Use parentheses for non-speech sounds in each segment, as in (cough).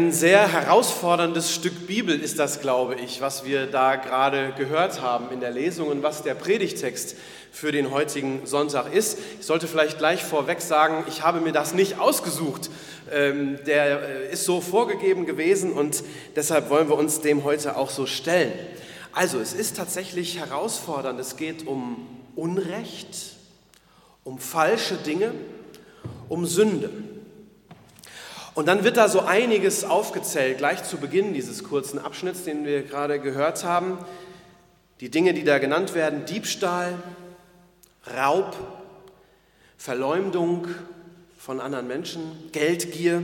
Ein sehr herausforderndes Stück Bibel ist das, glaube ich, was wir da gerade gehört haben in der Lesung und was der Predigtext für den heutigen Sonntag ist. Ich sollte vielleicht gleich vorweg sagen, ich habe mir das nicht ausgesucht. Ähm, der äh, ist so vorgegeben gewesen und deshalb wollen wir uns dem heute auch so stellen. Also, es ist tatsächlich herausfordernd. Es geht um Unrecht, um falsche Dinge, um Sünde. Und dann wird da so einiges aufgezählt, gleich zu Beginn dieses kurzen Abschnitts, den wir gerade gehört haben. Die Dinge, die da genannt werden, Diebstahl, Raub, Verleumdung von anderen Menschen, Geldgier.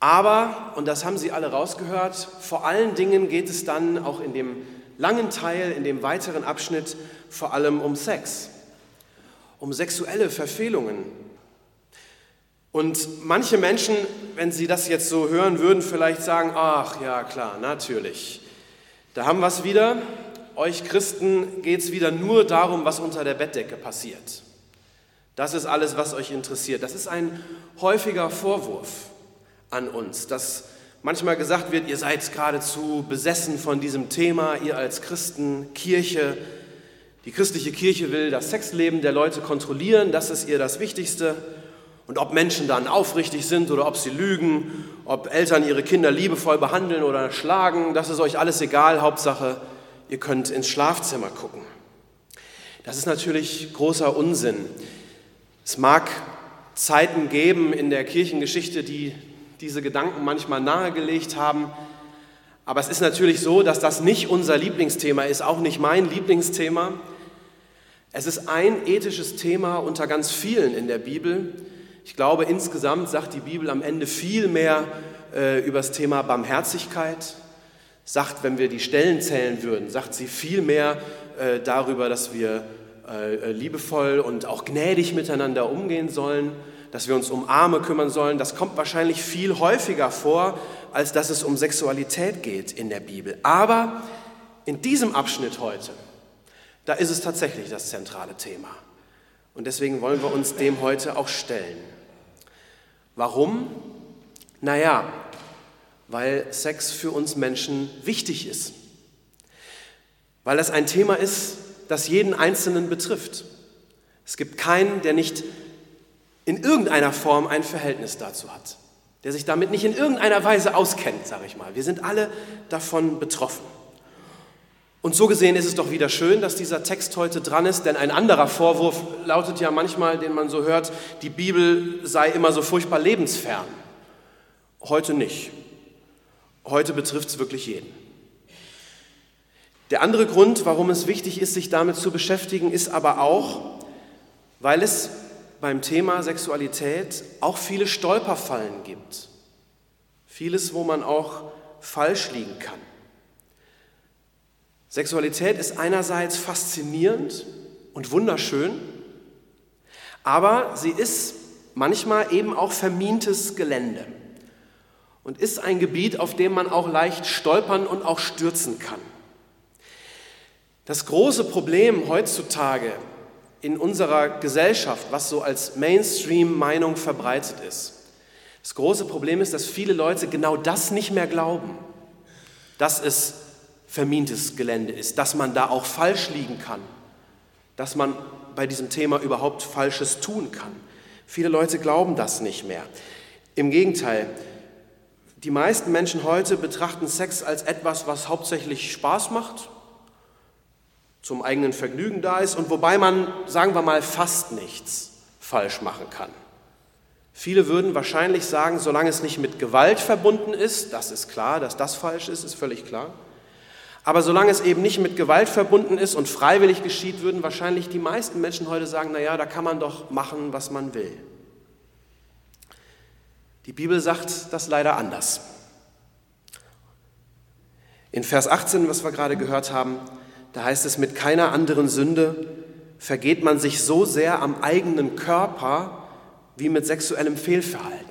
Aber, und das haben Sie alle rausgehört, vor allen Dingen geht es dann auch in dem langen Teil, in dem weiteren Abschnitt vor allem um Sex, um sexuelle Verfehlungen, und manche Menschen, wenn sie das jetzt so hören würden, vielleicht sagen, ach ja klar, natürlich. Da haben wir es wieder. Euch Christen geht es wieder nur darum, was unter der Bettdecke passiert. Das ist alles, was euch interessiert. Das ist ein häufiger Vorwurf an uns, dass manchmal gesagt wird, ihr seid geradezu besessen von diesem Thema, ihr als Christen, Kirche. Die christliche Kirche will das Sexleben der Leute kontrollieren, das ist ihr das Wichtigste. Und ob Menschen dann aufrichtig sind oder ob sie lügen, ob Eltern ihre Kinder liebevoll behandeln oder schlagen, das ist euch alles egal. Hauptsache, ihr könnt ins Schlafzimmer gucken. Das ist natürlich großer Unsinn. Es mag Zeiten geben in der Kirchengeschichte, die diese Gedanken manchmal nahegelegt haben. Aber es ist natürlich so, dass das nicht unser Lieblingsthema ist, auch nicht mein Lieblingsthema. Es ist ein ethisches Thema unter ganz vielen in der Bibel. Ich glaube, insgesamt sagt die Bibel am Ende viel mehr äh, über das Thema Barmherzigkeit, sagt, wenn wir die Stellen zählen würden, sagt sie viel mehr äh, darüber, dass wir äh, liebevoll und auch gnädig miteinander umgehen sollen, dass wir uns um Arme kümmern sollen. Das kommt wahrscheinlich viel häufiger vor, als dass es um Sexualität geht in der Bibel. Aber in diesem Abschnitt heute, da ist es tatsächlich das zentrale Thema. Und deswegen wollen wir uns dem heute auch stellen. Warum? Naja, weil Sex für uns Menschen wichtig ist. Weil das ein Thema ist, das jeden Einzelnen betrifft. Es gibt keinen, der nicht in irgendeiner Form ein Verhältnis dazu hat, der sich damit nicht in irgendeiner Weise auskennt, sage ich mal. Wir sind alle davon betroffen. Und so gesehen ist es doch wieder schön, dass dieser Text heute dran ist, denn ein anderer Vorwurf lautet ja manchmal, den man so hört, die Bibel sei immer so furchtbar lebensfern. Heute nicht. Heute betrifft es wirklich jeden. Der andere Grund, warum es wichtig ist, sich damit zu beschäftigen, ist aber auch, weil es beim Thema Sexualität auch viele Stolperfallen gibt. Vieles, wo man auch falsch liegen kann. Sexualität ist einerseits faszinierend und wunderschön, aber sie ist manchmal eben auch vermintes Gelände und ist ein Gebiet, auf dem man auch leicht stolpern und auch stürzen kann. Das große Problem heutzutage in unserer Gesellschaft, was so als Mainstream-Meinung verbreitet ist, das große Problem ist, dass viele Leute genau das nicht mehr glauben, dass es vermintes Gelände ist, dass man da auch falsch liegen kann, dass man bei diesem Thema überhaupt Falsches tun kann. Viele Leute glauben das nicht mehr. Im Gegenteil, die meisten Menschen heute betrachten Sex als etwas, was hauptsächlich Spaß macht, zum eigenen Vergnügen da ist und wobei man, sagen wir mal, fast nichts falsch machen kann. Viele würden wahrscheinlich sagen, solange es nicht mit Gewalt verbunden ist, das ist klar, dass das falsch ist, ist völlig klar. Aber solange es eben nicht mit Gewalt verbunden ist und freiwillig geschieht, würden wahrscheinlich die meisten Menschen heute sagen, naja, da kann man doch machen, was man will. Die Bibel sagt das leider anders. In Vers 18, was wir gerade gehört haben, da heißt es, mit keiner anderen Sünde vergeht man sich so sehr am eigenen Körper wie mit sexuellem Fehlverhalten.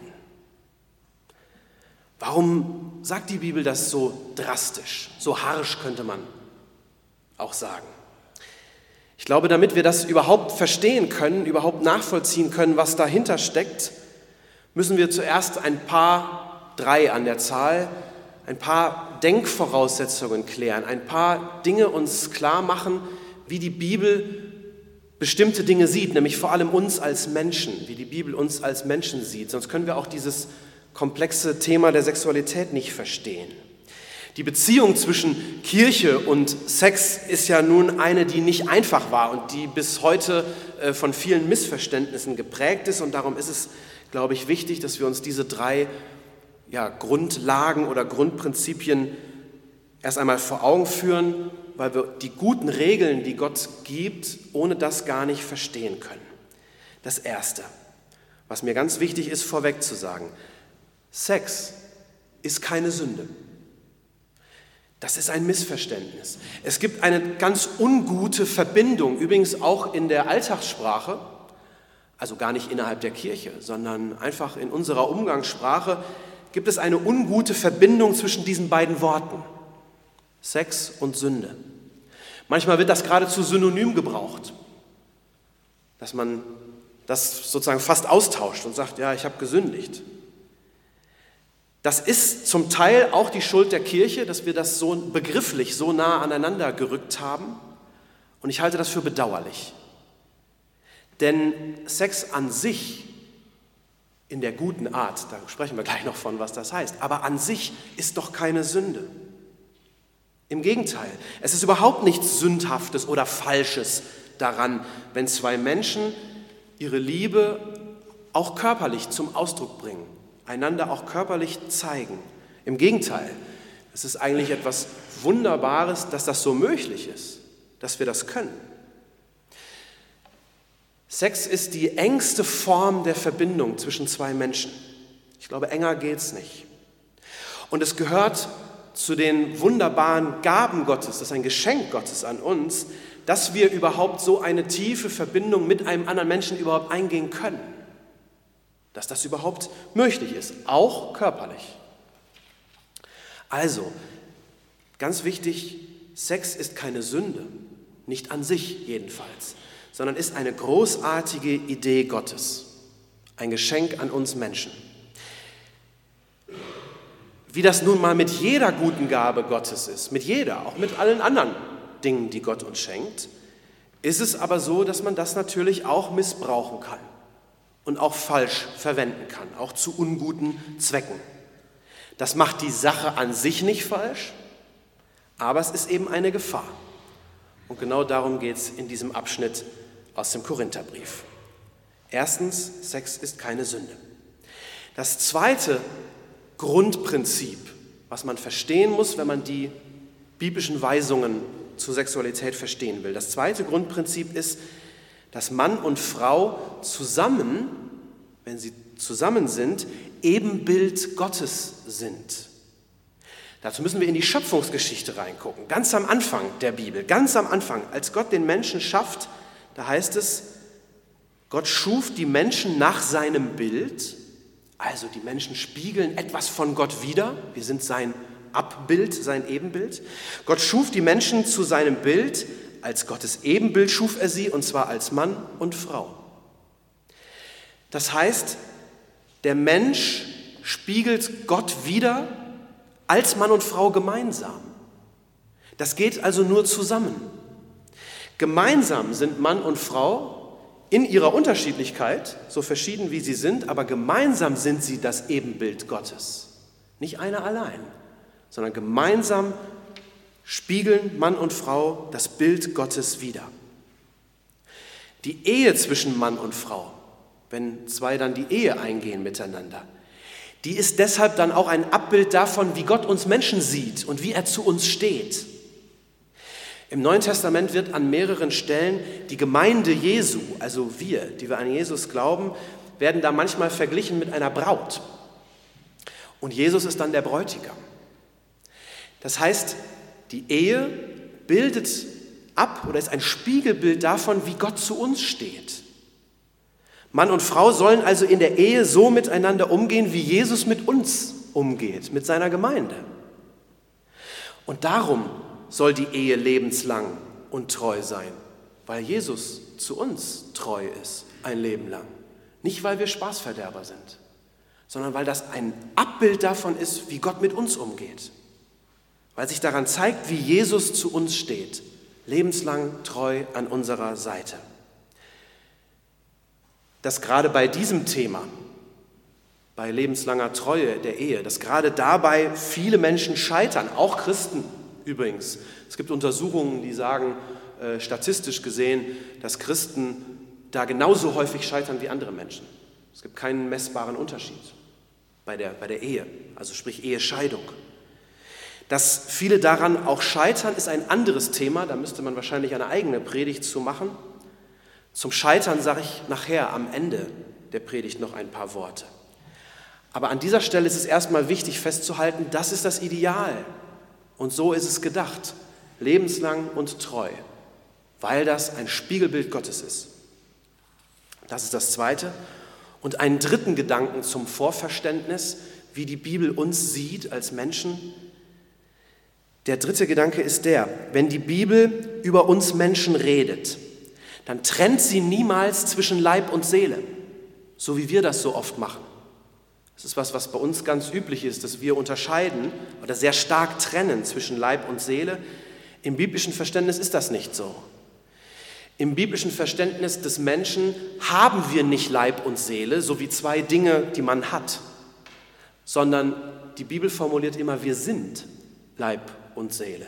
Warum sagt die Bibel das so drastisch, so harsch könnte man auch sagen? Ich glaube, damit wir das überhaupt verstehen können, überhaupt nachvollziehen können, was dahinter steckt, müssen wir zuerst ein paar, drei an der Zahl, ein paar Denkvoraussetzungen klären, ein paar Dinge uns klar machen, wie die Bibel bestimmte Dinge sieht, nämlich vor allem uns als Menschen, wie die Bibel uns als Menschen sieht. Sonst können wir auch dieses komplexe Thema der Sexualität nicht verstehen. Die Beziehung zwischen Kirche und Sex ist ja nun eine, die nicht einfach war und die bis heute äh, von vielen Missverständnissen geprägt ist. Und darum ist es, glaube ich, wichtig, dass wir uns diese drei ja, Grundlagen oder Grundprinzipien erst einmal vor Augen führen, weil wir die guten Regeln, die Gott gibt, ohne das gar nicht verstehen können. Das Erste, was mir ganz wichtig ist, vorweg zu sagen, Sex ist keine Sünde. Das ist ein Missverständnis. Es gibt eine ganz ungute Verbindung, übrigens auch in der Alltagssprache, also gar nicht innerhalb der Kirche, sondern einfach in unserer Umgangssprache gibt es eine ungute Verbindung zwischen diesen beiden Worten, Sex und Sünde. Manchmal wird das geradezu synonym gebraucht, dass man das sozusagen fast austauscht und sagt, ja, ich habe gesündigt. Das ist zum Teil auch die Schuld der Kirche, dass wir das so begrifflich so nah aneinander gerückt haben. Und ich halte das für bedauerlich. Denn Sex an sich, in der guten Art, da sprechen wir gleich noch von, was das heißt, aber an sich ist doch keine Sünde. Im Gegenteil, es ist überhaupt nichts Sündhaftes oder Falsches daran, wenn zwei Menschen ihre Liebe auch körperlich zum Ausdruck bringen einander auch körperlich zeigen. Im Gegenteil, es ist eigentlich etwas Wunderbares, dass das so möglich ist, dass wir das können. Sex ist die engste Form der Verbindung zwischen zwei Menschen. Ich glaube, enger geht es nicht. Und es gehört zu den wunderbaren Gaben Gottes, das ist ein Geschenk Gottes an uns, dass wir überhaupt so eine tiefe Verbindung mit einem anderen Menschen überhaupt eingehen können dass das überhaupt möglich ist, auch körperlich. Also, ganz wichtig, Sex ist keine Sünde, nicht an sich jedenfalls, sondern ist eine großartige Idee Gottes, ein Geschenk an uns Menschen. Wie das nun mal mit jeder guten Gabe Gottes ist, mit jeder, auch mit allen anderen Dingen, die Gott uns schenkt, ist es aber so, dass man das natürlich auch missbrauchen kann und auch falsch verwenden kann, auch zu unguten Zwecken. Das macht die Sache an sich nicht falsch, aber es ist eben eine Gefahr. Und genau darum geht es in diesem Abschnitt aus dem Korintherbrief. Erstens, Sex ist keine Sünde. Das zweite Grundprinzip, was man verstehen muss, wenn man die biblischen Weisungen zur Sexualität verstehen will. Das zweite Grundprinzip ist, dass Mann und Frau zusammen, wenn sie zusammen sind, Ebenbild Gottes sind. Dazu müssen wir in die Schöpfungsgeschichte reingucken, ganz am Anfang der Bibel, ganz am Anfang, als Gott den Menschen schafft, da heißt es, Gott schuf die Menschen nach seinem Bild, also die Menschen spiegeln etwas von Gott wider, wir sind sein Abbild, sein Ebenbild. Gott schuf die Menschen zu seinem Bild, als Gottes Ebenbild schuf er sie, und zwar als Mann und Frau. Das heißt, der Mensch spiegelt Gott wieder als Mann und Frau gemeinsam. Das geht also nur zusammen. Gemeinsam sind Mann und Frau in ihrer Unterschiedlichkeit, so verschieden wie sie sind, aber gemeinsam sind sie das Ebenbild Gottes. Nicht einer allein, sondern gemeinsam spiegeln Mann und Frau das Bild Gottes wider. Die Ehe zwischen Mann und Frau, wenn zwei dann die Ehe eingehen miteinander, die ist deshalb dann auch ein Abbild davon, wie Gott uns Menschen sieht und wie er zu uns steht. Im Neuen Testament wird an mehreren Stellen die Gemeinde Jesu, also wir, die wir an Jesus glauben, werden da manchmal verglichen mit einer Braut. Und Jesus ist dann der Bräutigam. Das heißt, Die Ehe bildet ab oder ist ein Spiegelbild davon, wie Gott zu uns steht. Mann und Frau sollen also in der Ehe so miteinander umgehen, wie Jesus mit uns umgeht, mit seiner Gemeinde. Und darum soll die Ehe lebenslang und treu sein, weil Jesus zu uns treu ist, ein Leben lang. Nicht, weil wir Spaßverderber sind, sondern weil das ein Abbild davon ist, wie Gott mit uns umgeht. Weil sich daran zeigt, wie Jesus zu uns steht, lebenslang treu an unserer Seite. Dass gerade bei diesem Thema, bei lebenslanger Treue der Ehe, dass gerade dabei viele Menschen scheitern, auch Christen übrigens. Es gibt Untersuchungen, die sagen, äh, statistisch gesehen, dass Christen da genauso häufig scheitern wie andere Menschen. Es gibt keinen messbaren Unterschied bei der, bei der Ehe, also sprich Ehescheidung. Dass viele daran auch scheitern, ist ein anderes Thema, da müsste man wahrscheinlich eine eigene Predigt zu machen. Zum Scheitern sage ich nachher am Ende der Predigt noch ein paar Worte. Aber an dieser Stelle ist es erstmal wichtig festzuhalten, das ist das Ideal. Und so ist es gedacht, lebenslang und treu, weil das ein Spiegelbild Gottes ist. Das ist das Zweite. Und einen dritten Gedanken zum Vorverständnis, wie die Bibel uns sieht als Menschen. Der dritte Gedanke ist der, wenn die Bibel über uns Menschen redet, dann trennt sie niemals zwischen Leib und Seele, so wie wir das so oft machen. Das ist was, was bei uns ganz üblich ist, dass wir unterscheiden oder sehr stark trennen zwischen Leib und Seele. Im biblischen Verständnis ist das nicht so. Im biblischen Verständnis des Menschen haben wir nicht Leib und Seele, so wie zwei Dinge, die man hat, sondern die Bibel formuliert immer, wir sind Leib und Seele.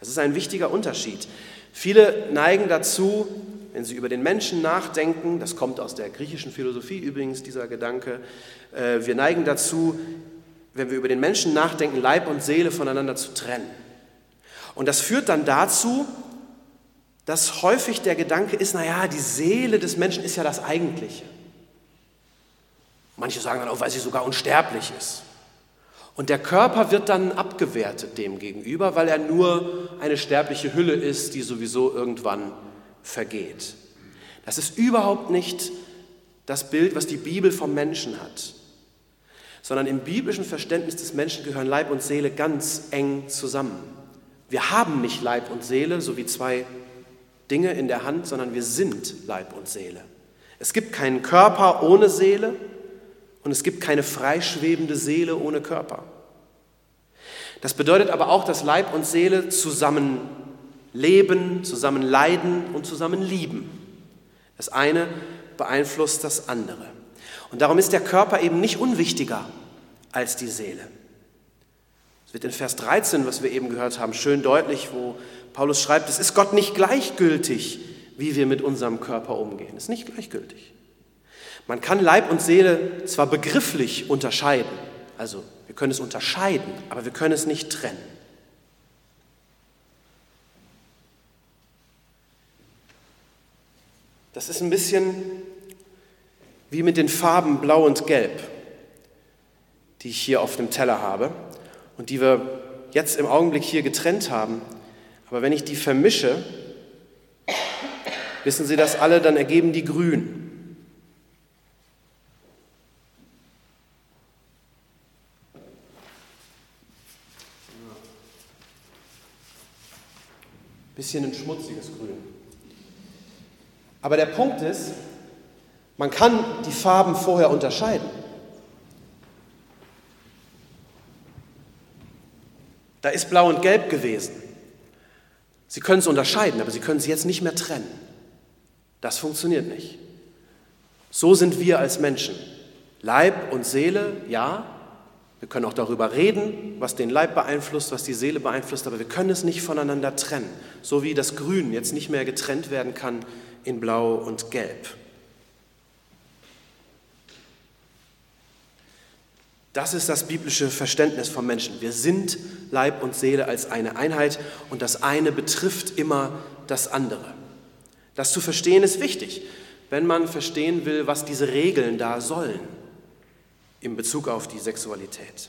Das ist ein wichtiger Unterschied. Viele neigen dazu, wenn sie über den Menschen nachdenken, das kommt aus der griechischen Philosophie übrigens, dieser Gedanke, äh, wir neigen dazu, wenn wir über den Menschen nachdenken, Leib und Seele voneinander zu trennen. Und das führt dann dazu, dass häufig der Gedanke ist, naja, die Seele des Menschen ist ja das Eigentliche. Manche sagen dann auch, weil sie sogar unsterblich ist. Und der Körper wird dann abgewertet dem gegenüber, weil er nur eine sterbliche Hülle ist, die sowieso irgendwann vergeht. Das ist überhaupt nicht das Bild, was die Bibel vom Menschen hat, sondern im biblischen Verständnis des Menschen gehören Leib und Seele ganz eng zusammen. Wir haben nicht Leib und Seele, so wie zwei Dinge in der Hand, sondern wir sind Leib und Seele. Es gibt keinen Körper ohne Seele und es gibt keine freischwebende Seele ohne Körper. Das bedeutet aber auch, dass Leib und Seele zusammen leben, zusammen leiden und zusammen lieben. Das eine beeinflusst das andere. Und darum ist der Körper eben nicht unwichtiger als die Seele. Es wird in Vers 13, was wir eben gehört haben, schön deutlich, wo Paulus schreibt, es ist Gott nicht gleichgültig, wie wir mit unserem Körper umgehen. Es ist nicht gleichgültig. Man kann Leib und Seele zwar begrifflich unterscheiden, also wir können es unterscheiden, aber wir können es nicht trennen. Das ist ein bisschen wie mit den Farben Blau und Gelb, die ich hier auf dem Teller habe und die wir jetzt im Augenblick hier getrennt haben. Aber wenn ich die vermische, wissen Sie das alle, dann ergeben die grün. Bisschen ein schmutziges Grün. Aber der Punkt ist, man kann die Farben vorher unterscheiden. Da ist Blau und Gelb gewesen. Sie können es unterscheiden, aber Sie können sie jetzt nicht mehr trennen. Das funktioniert nicht. So sind wir als Menschen. Leib und Seele, ja. Wir können auch darüber reden, was den Leib beeinflusst, was die Seele beeinflusst, aber wir können es nicht voneinander trennen. So wie das Grün jetzt nicht mehr getrennt werden kann in Blau und Gelb. Das ist das biblische Verständnis vom Menschen. Wir sind Leib und Seele als eine Einheit und das eine betrifft immer das andere. Das zu verstehen ist wichtig, wenn man verstehen will, was diese Regeln da sollen in Bezug auf die Sexualität.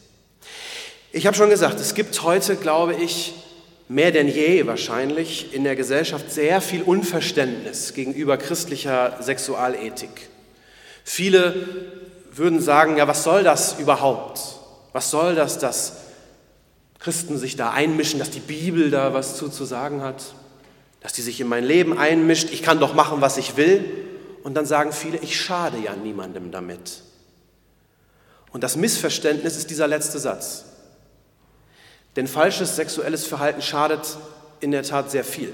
Ich habe schon gesagt, es gibt heute, glaube ich, mehr denn je wahrscheinlich in der Gesellschaft sehr viel Unverständnis gegenüber christlicher Sexualethik. Viele würden sagen, ja, was soll das überhaupt? Was soll das, dass Christen sich da einmischen, dass die Bibel da was zu, zu sagen hat, dass die sich in mein Leben einmischt, ich kann doch machen, was ich will. Und dann sagen viele, ich schade ja niemandem damit. Und das Missverständnis ist dieser letzte Satz. Denn falsches sexuelles Verhalten schadet in der Tat sehr viel.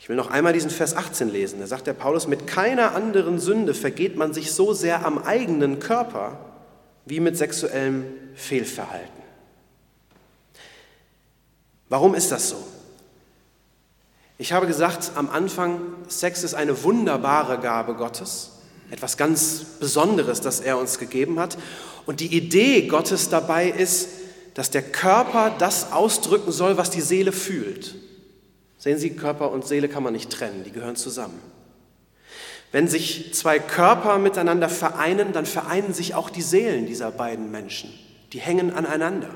Ich will noch einmal diesen Vers 18 lesen. Da sagt der Paulus, mit keiner anderen Sünde vergeht man sich so sehr am eigenen Körper wie mit sexuellem Fehlverhalten. Warum ist das so? Ich habe gesagt am Anfang, Sex ist eine wunderbare Gabe Gottes, etwas ganz Besonderes, das er uns gegeben hat. Und die Idee Gottes dabei ist, dass der Körper das ausdrücken soll, was die Seele fühlt. Sehen Sie, Körper und Seele kann man nicht trennen, die gehören zusammen. Wenn sich zwei Körper miteinander vereinen, dann vereinen sich auch die Seelen dieser beiden Menschen. Die hängen aneinander.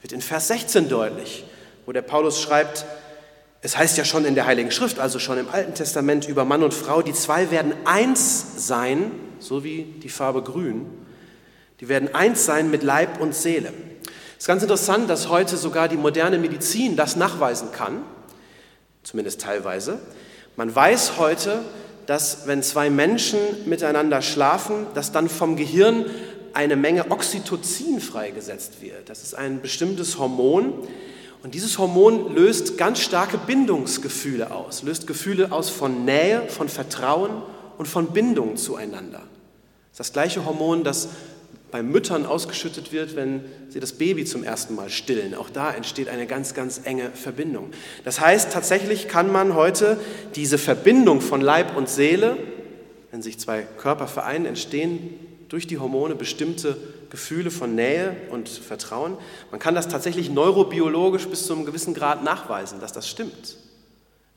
Wird in Vers 16 deutlich, wo der Paulus schreibt, es heißt ja schon in der Heiligen Schrift, also schon im Alten Testament über Mann und Frau, die zwei werden eins sein, so wie die Farbe grün. Die werden eins sein mit Leib und Seele. Es ist ganz interessant, dass heute sogar die moderne Medizin das nachweisen kann, zumindest teilweise. Man weiß heute, dass wenn zwei Menschen miteinander schlafen, dass dann vom Gehirn eine Menge Oxytocin freigesetzt wird. Das ist ein bestimmtes Hormon. Und dieses Hormon löst ganz starke Bindungsgefühle aus, löst Gefühle aus von Nähe, von Vertrauen und von Bindung zueinander. Das ist das gleiche Hormon, das bei Müttern ausgeschüttet wird, wenn sie das Baby zum ersten Mal stillen. Auch da entsteht eine ganz, ganz enge Verbindung. Das heißt, tatsächlich kann man heute diese Verbindung von Leib und Seele, wenn sich zwei Körper vereinen, entstehen durch die Hormone bestimmte Gefühle von Nähe und Vertrauen. Man kann das tatsächlich neurobiologisch bis zu einem gewissen Grad nachweisen, dass das stimmt,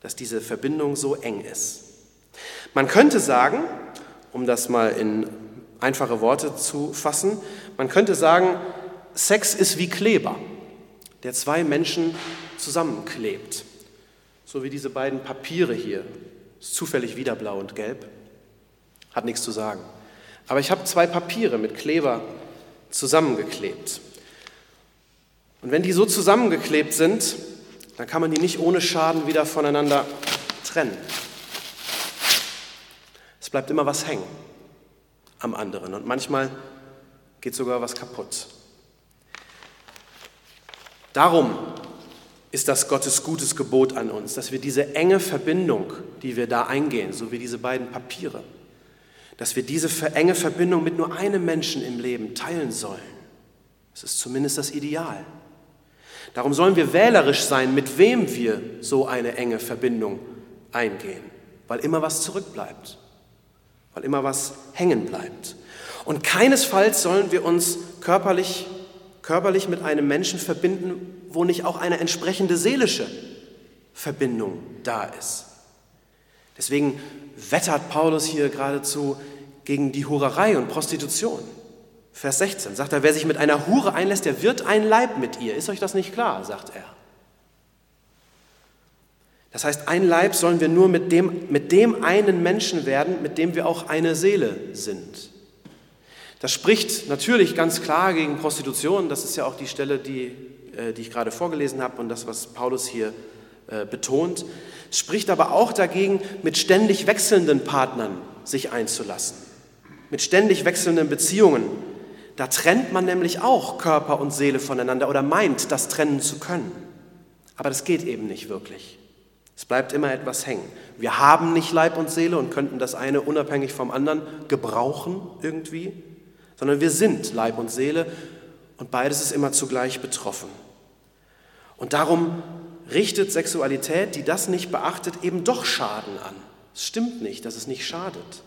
dass diese Verbindung so eng ist. Man könnte sagen, um das mal in einfache Worte zu fassen. Man könnte sagen, Sex ist wie Kleber, der zwei Menschen zusammenklebt. So wie diese beiden Papiere hier. Ist zufällig wieder blau und gelb. Hat nichts zu sagen. Aber ich habe zwei Papiere mit Kleber zusammengeklebt. Und wenn die so zusammengeklebt sind, dann kann man die nicht ohne Schaden wieder voneinander trennen. Es bleibt immer was hängen am anderen. Und manchmal geht sogar was kaputt. Darum ist das Gottes gutes Gebot an uns, dass wir diese enge Verbindung, die wir da eingehen, so wie diese beiden Papiere, dass wir diese enge Verbindung mit nur einem Menschen im Leben teilen sollen. Das ist zumindest das Ideal. Darum sollen wir wählerisch sein, mit wem wir so eine enge Verbindung eingehen, weil immer was zurückbleibt weil immer was hängen bleibt. Und keinesfalls sollen wir uns körperlich, körperlich mit einem Menschen verbinden, wo nicht auch eine entsprechende seelische Verbindung da ist. Deswegen wettert Paulus hier geradezu gegen die Hurerei und Prostitution. Vers 16 sagt er, wer sich mit einer Hure einlässt, der wird ein Leib mit ihr. Ist euch das nicht klar, sagt er. Das heißt, ein Leib sollen wir nur mit dem, mit dem einen Menschen werden, mit dem wir auch eine Seele sind. Das spricht natürlich ganz klar gegen Prostitution. Das ist ja auch die Stelle, die, äh, die ich gerade vorgelesen habe und das, was Paulus hier äh, betont. Spricht aber auch dagegen, mit ständig wechselnden Partnern sich einzulassen, mit ständig wechselnden Beziehungen. Da trennt man nämlich auch Körper und Seele voneinander oder meint, das trennen zu können. Aber das geht eben nicht wirklich. Es bleibt immer etwas hängen. Wir haben nicht Leib und Seele und könnten das eine unabhängig vom anderen gebrauchen irgendwie, sondern wir sind Leib und Seele und beides ist immer zugleich betroffen. Und darum richtet Sexualität, die das nicht beachtet, eben doch Schaden an. Es stimmt nicht, dass es nicht schadet.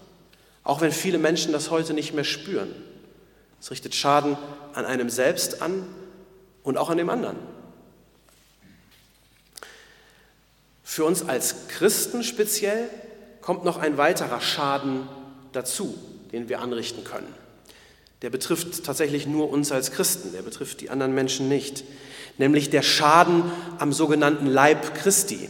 Auch wenn viele Menschen das heute nicht mehr spüren. Es richtet Schaden an einem selbst an und auch an dem anderen. Für uns als Christen speziell kommt noch ein weiterer Schaden dazu, den wir anrichten können. der betrifft tatsächlich nur uns als Christen, der betrifft die anderen Menschen nicht, nämlich der Schaden am sogenannten Leib Christi.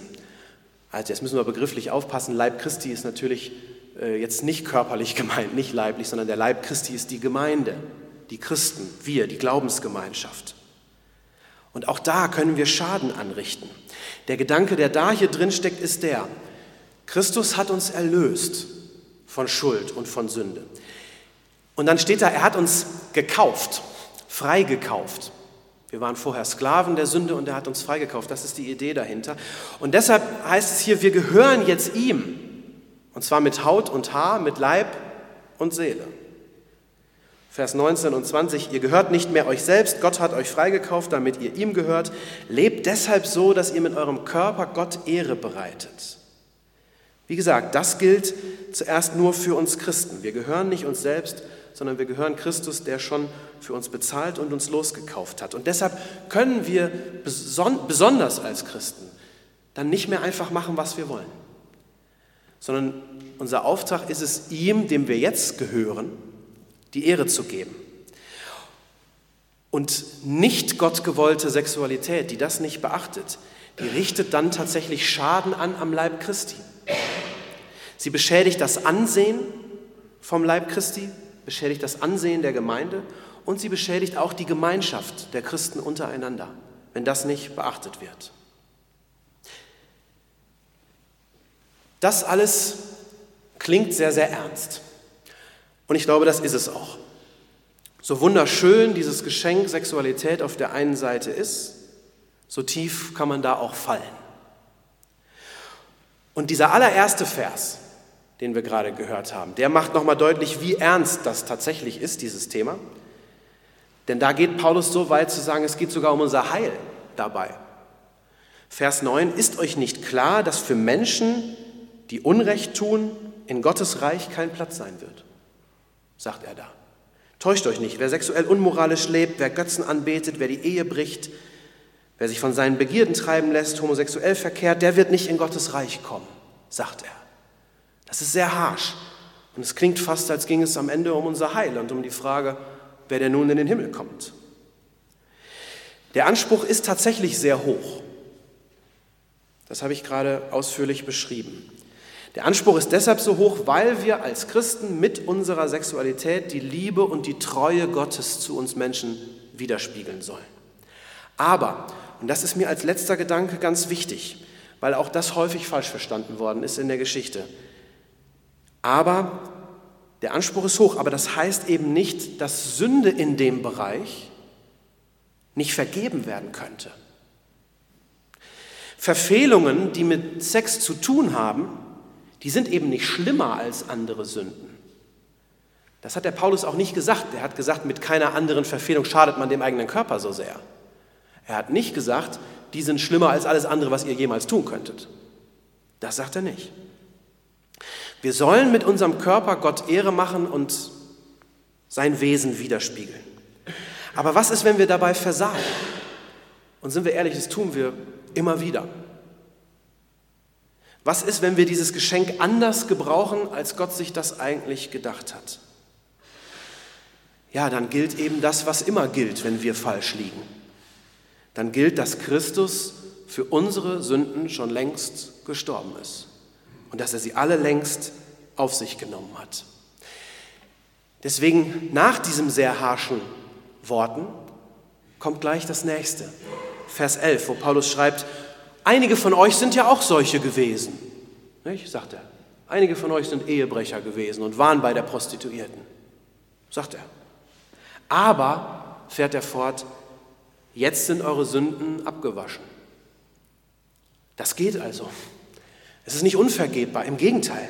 Also jetzt müssen wir begrifflich aufpassen, Leib Christi ist natürlich äh, jetzt nicht körperlich (laughs) gemeint, nicht leiblich, sondern der Leib Christi ist die Gemeinde, die Christen, wir, die Glaubensgemeinschaft. Und auch da können wir Schaden anrichten. Der Gedanke, der da hier drin steckt, ist der, Christus hat uns erlöst von Schuld und von Sünde. Und dann steht da, er hat uns gekauft, freigekauft. Wir waren vorher Sklaven der Sünde und er hat uns freigekauft. Das ist die Idee dahinter. Und deshalb heißt es hier, wir gehören jetzt ihm. Und zwar mit Haut und Haar, mit Leib und Seele. Vers 19 und 20, ihr gehört nicht mehr euch selbst, Gott hat euch freigekauft, damit ihr ihm gehört. Lebt deshalb so, dass ihr mit eurem Körper Gott Ehre bereitet. Wie gesagt, das gilt zuerst nur für uns Christen. Wir gehören nicht uns selbst, sondern wir gehören Christus, der schon für uns bezahlt und uns losgekauft hat. Und deshalb können wir besonders als Christen dann nicht mehr einfach machen, was wir wollen, sondern unser Auftrag ist es, ihm, dem wir jetzt gehören, die Ehre zu geben. Und nicht gottgewollte Sexualität, die das nicht beachtet, die richtet dann tatsächlich Schaden an am Leib Christi. Sie beschädigt das Ansehen vom Leib Christi, beschädigt das Ansehen der Gemeinde und sie beschädigt auch die Gemeinschaft der Christen untereinander, wenn das nicht beachtet wird. Das alles klingt sehr, sehr ernst. Und ich glaube, das ist es auch. So wunderschön dieses Geschenk Sexualität auf der einen Seite ist, so tief kann man da auch fallen. Und dieser allererste Vers, den wir gerade gehört haben, der macht nochmal deutlich, wie ernst das tatsächlich ist, dieses Thema. Denn da geht Paulus so weit zu sagen, es geht sogar um unser Heil dabei. Vers 9, ist euch nicht klar, dass für Menschen, die Unrecht tun, in Gottes Reich kein Platz sein wird? sagt er da. Täuscht euch nicht, wer sexuell unmoralisch lebt, wer Götzen anbetet, wer die Ehe bricht, wer sich von seinen Begierden treiben lässt, homosexuell verkehrt, der wird nicht in Gottes Reich kommen, sagt er. Das ist sehr harsch. Und es klingt fast, als ging es am Ende um unser Heil und um die Frage, wer denn nun in den Himmel kommt. Der Anspruch ist tatsächlich sehr hoch. Das habe ich gerade ausführlich beschrieben. Der Anspruch ist deshalb so hoch, weil wir als Christen mit unserer Sexualität die Liebe und die Treue Gottes zu uns Menschen widerspiegeln sollen. Aber, und das ist mir als letzter Gedanke ganz wichtig, weil auch das häufig falsch verstanden worden ist in der Geschichte. Aber der Anspruch ist hoch, aber das heißt eben nicht, dass Sünde in dem Bereich nicht vergeben werden könnte. Verfehlungen, die mit Sex zu tun haben, die sind eben nicht schlimmer als andere Sünden. Das hat der Paulus auch nicht gesagt. Er hat gesagt, mit keiner anderen Verfehlung schadet man dem eigenen Körper so sehr. Er hat nicht gesagt, die sind schlimmer als alles andere, was ihr jemals tun könntet. Das sagt er nicht. Wir sollen mit unserem Körper Gott Ehre machen und sein Wesen widerspiegeln. Aber was ist, wenn wir dabei versagen? Und sind wir ehrlich, das tun wir immer wieder. Was ist, wenn wir dieses Geschenk anders gebrauchen, als Gott sich das eigentlich gedacht hat? Ja, dann gilt eben das, was immer gilt, wenn wir falsch liegen. Dann gilt, dass Christus für unsere Sünden schon längst gestorben ist und dass er sie alle längst auf sich genommen hat. Deswegen nach diesem sehr harschen Worten kommt gleich das nächste. Vers 11, wo Paulus schreibt, Einige von euch sind ja auch solche gewesen. Nicht? Sagt er. Einige von euch sind Ehebrecher gewesen und waren bei der Prostituierten. Sagt er. Aber, fährt er fort, jetzt sind eure Sünden abgewaschen. Das geht also. Es ist nicht unvergebbar, im Gegenteil.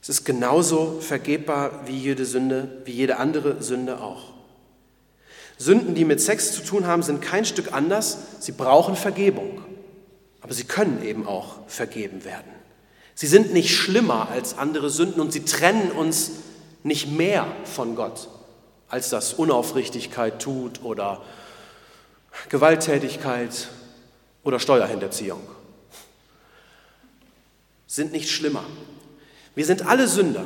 Es ist genauso vergebbar wie jede Sünde, wie jede andere Sünde auch. Sünden, die mit Sex zu tun haben, sind kein Stück anders. Sie brauchen Vergebung. Aber sie können eben auch vergeben werden. Sie sind nicht schlimmer als andere Sünden und sie trennen uns nicht mehr von Gott, als das Unaufrichtigkeit tut oder Gewalttätigkeit oder Steuerhinterziehung. Sind nicht schlimmer. Wir sind alle Sünder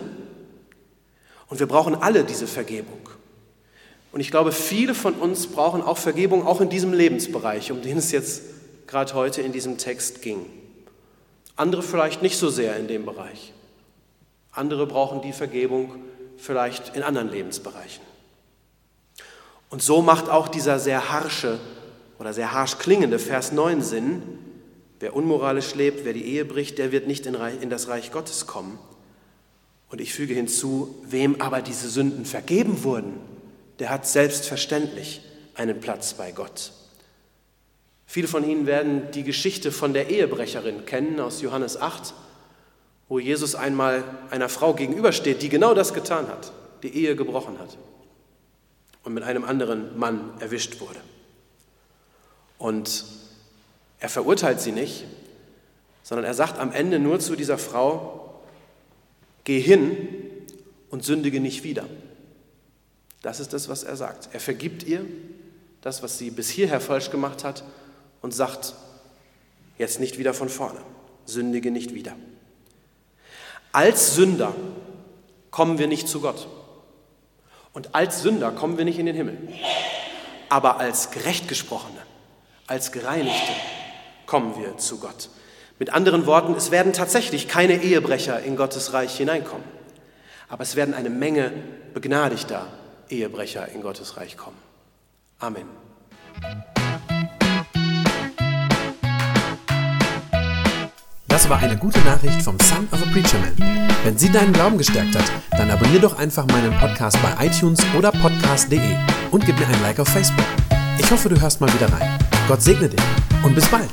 und wir brauchen alle diese Vergebung. Und ich glaube, viele von uns brauchen auch Vergebung, auch in diesem Lebensbereich, um den es jetzt gerade heute in diesem Text ging. Andere vielleicht nicht so sehr in dem Bereich. Andere brauchen die Vergebung vielleicht in anderen Lebensbereichen. Und so macht auch dieser sehr harsche oder sehr harsch klingende Vers 9 Sinn. Wer unmoralisch lebt, wer die Ehe bricht, der wird nicht in das Reich Gottes kommen. Und ich füge hinzu, wem aber diese Sünden vergeben wurden, der hat selbstverständlich einen Platz bei Gott. Viele von Ihnen werden die Geschichte von der Ehebrecherin kennen aus Johannes 8, wo Jesus einmal einer Frau gegenübersteht, die genau das getan hat, die Ehe gebrochen hat und mit einem anderen Mann erwischt wurde. Und er verurteilt sie nicht, sondern er sagt am Ende nur zu dieser Frau, geh hin und sündige nicht wieder. Das ist das, was er sagt. Er vergibt ihr das, was sie bis hierher falsch gemacht hat und sagt, jetzt nicht wieder von vorne, sündige nicht wieder. Als Sünder kommen wir nicht zu Gott. Und als Sünder kommen wir nicht in den Himmel. Aber als gerechtgesprochene, als gereinigte kommen wir zu Gott. Mit anderen Worten, es werden tatsächlich keine Ehebrecher in Gottes Reich hineinkommen. Aber es werden eine Menge begnadigter Ehebrecher in Gottes Reich kommen. Amen. Das war eine gute Nachricht vom Son of a Preacher Man. Wenn sie deinen Glauben gestärkt hat, dann abonniere doch einfach meinen Podcast bei iTunes oder podcast.de und gib mir ein Like auf Facebook. Ich hoffe, du hörst mal wieder rein. Gott segne dich und bis bald.